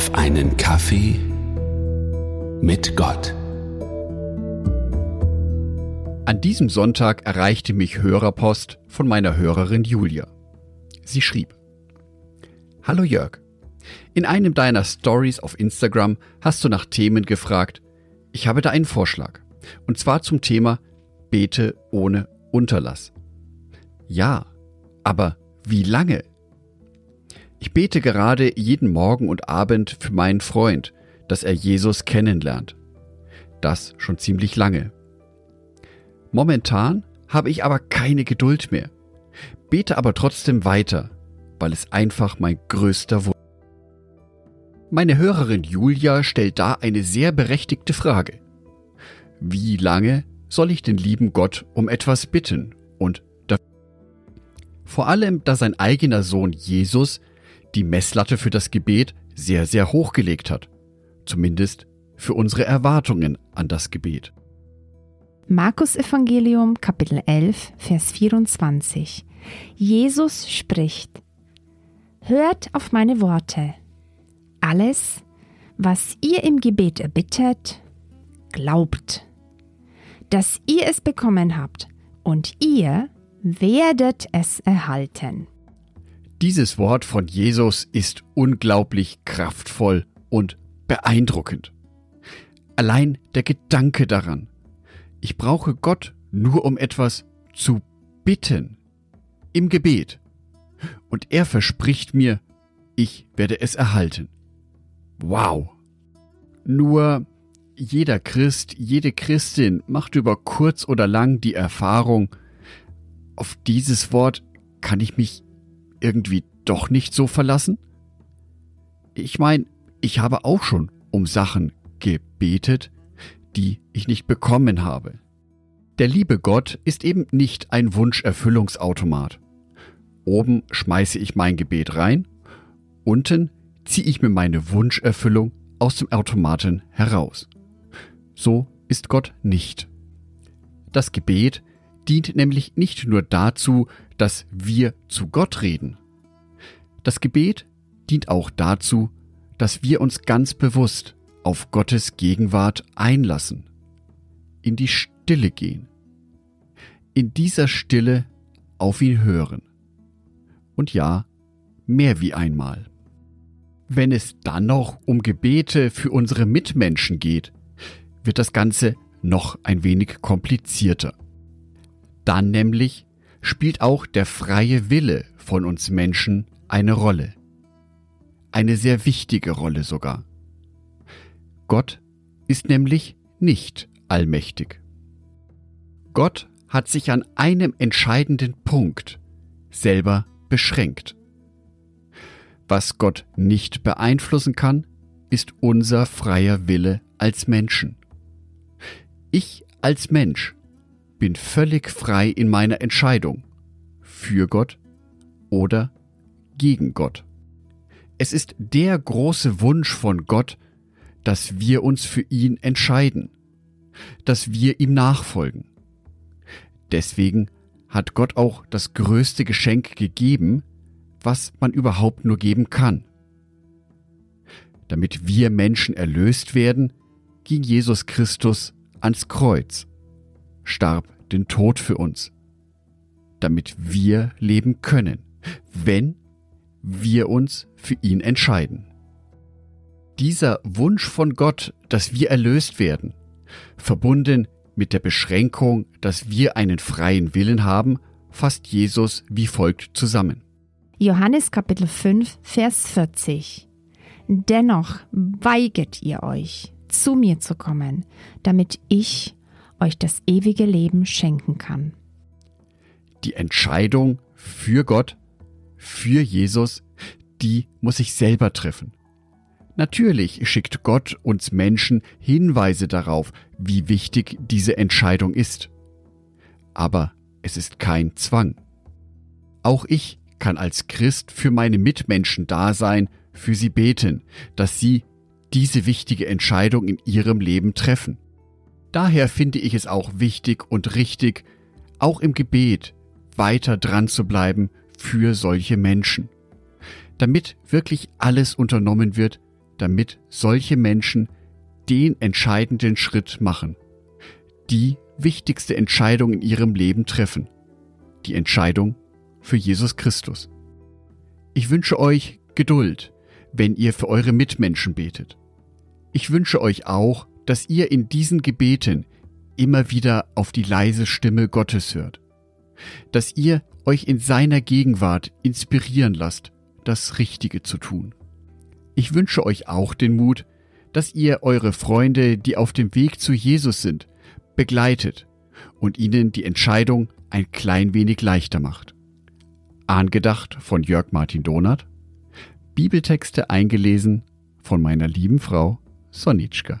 auf einen Kaffee mit Gott. An diesem Sonntag erreichte mich Hörerpost von meiner Hörerin Julia. Sie schrieb: Hallo Jörg. In einem deiner Stories auf Instagram hast du nach Themen gefragt. Ich habe da einen Vorschlag. Und zwar zum Thema Bete ohne Unterlass. Ja, aber wie lange? Ich bete gerade jeden Morgen und Abend für meinen Freund, dass er Jesus kennenlernt. Das schon ziemlich lange. Momentan habe ich aber keine Geduld mehr, bete aber trotzdem weiter, weil es einfach mein größter Wunsch meine Hörerin Julia stellt da eine sehr berechtigte Frage. Wie lange soll ich den lieben Gott um etwas bitten und vor allem, da sein eigener Sohn Jesus die Messlatte für das Gebet sehr, sehr hoch gelegt hat. Zumindest für unsere Erwartungen an das Gebet. Markus Evangelium Kapitel 11 Vers 24 Jesus spricht Hört auf meine Worte alles, was ihr im Gebet erbittet, glaubt, dass ihr es bekommen habt und ihr werdet es erhalten. Dieses Wort von Jesus ist unglaublich kraftvoll und beeindruckend. Allein der Gedanke daran, ich brauche Gott nur um etwas zu bitten im Gebet. Und er verspricht mir, ich werde es erhalten. Wow. Nur jeder Christ, jede Christin macht über kurz oder lang die Erfahrung, auf dieses Wort kann ich mich irgendwie doch nicht so verlassen? Ich meine, ich habe auch schon um Sachen gebetet, die ich nicht bekommen habe. Der liebe Gott ist eben nicht ein Wunscherfüllungsautomat. Oben schmeiße ich mein Gebet rein, unten ziehe ich mir meine Wunscherfüllung aus dem Automaten heraus. So ist Gott nicht. Das Gebet dient nämlich nicht nur dazu, dass wir zu Gott reden. Das Gebet dient auch dazu, dass wir uns ganz bewusst auf Gottes Gegenwart einlassen, in die Stille gehen, in dieser Stille auf ihn hören. Und ja, mehr wie einmal. Wenn es dann noch um Gebete für unsere Mitmenschen geht, wird das Ganze noch ein wenig komplizierter. Dann nämlich spielt auch der freie Wille von uns Menschen eine Rolle. Eine sehr wichtige Rolle sogar. Gott ist nämlich nicht allmächtig. Gott hat sich an einem entscheidenden Punkt selber beschränkt. Was Gott nicht beeinflussen kann, ist unser freier Wille als Menschen. Ich als Mensch bin völlig frei in meiner Entscheidung für Gott oder gegen Gott. Es ist der große Wunsch von Gott, dass wir uns für ihn entscheiden, dass wir ihm nachfolgen. Deswegen hat Gott auch das größte Geschenk gegeben, was man überhaupt nur geben kann. Damit wir Menschen erlöst werden, ging Jesus Christus ans Kreuz, starb den Tod für uns, damit wir leben können, wenn wir uns für ihn entscheiden. Dieser Wunsch von Gott, dass wir erlöst werden, verbunden mit der Beschränkung, dass wir einen freien Willen haben, fasst Jesus wie folgt zusammen. Johannes Kapitel 5, Vers 40. Dennoch weigert ihr euch, zu mir zu kommen, damit ich euch das ewige Leben schenken kann. Die Entscheidung für Gott, für Jesus, die muss ich selber treffen. Natürlich schickt Gott uns Menschen Hinweise darauf, wie wichtig diese Entscheidung ist. Aber es ist kein Zwang. Auch ich kann als Christ für meine Mitmenschen da sein, für sie beten, dass sie diese wichtige Entscheidung in ihrem Leben treffen. Daher finde ich es auch wichtig und richtig, auch im Gebet weiter dran zu bleiben für solche Menschen, damit wirklich alles unternommen wird, damit solche Menschen den entscheidenden Schritt machen, die wichtigste Entscheidung in ihrem Leben treffen, die Entscheidung für Jesus Christus. Ich wünsche euch Geduld, wenn ihr für eure Mitmenschen betet. Ich wünsche euch auch, dass ihr in diesen Gebeten immer wieder auf die leise Stimme Gottes hört, dass ihr euch in seiner Gegenwart inspirieren lasst, das Richtige zu tun. Ich wünsche euch auch den Mut, dass ihr eure Freunde, die auf dem Weg zu Jesus sind, begleitet und ihnen die Entscheidung ein klein wenig leichter macht. Angedacht von Jörg Martin Donath, Bibeltexte eingelesen von meiner lieben Frau Sonitschka.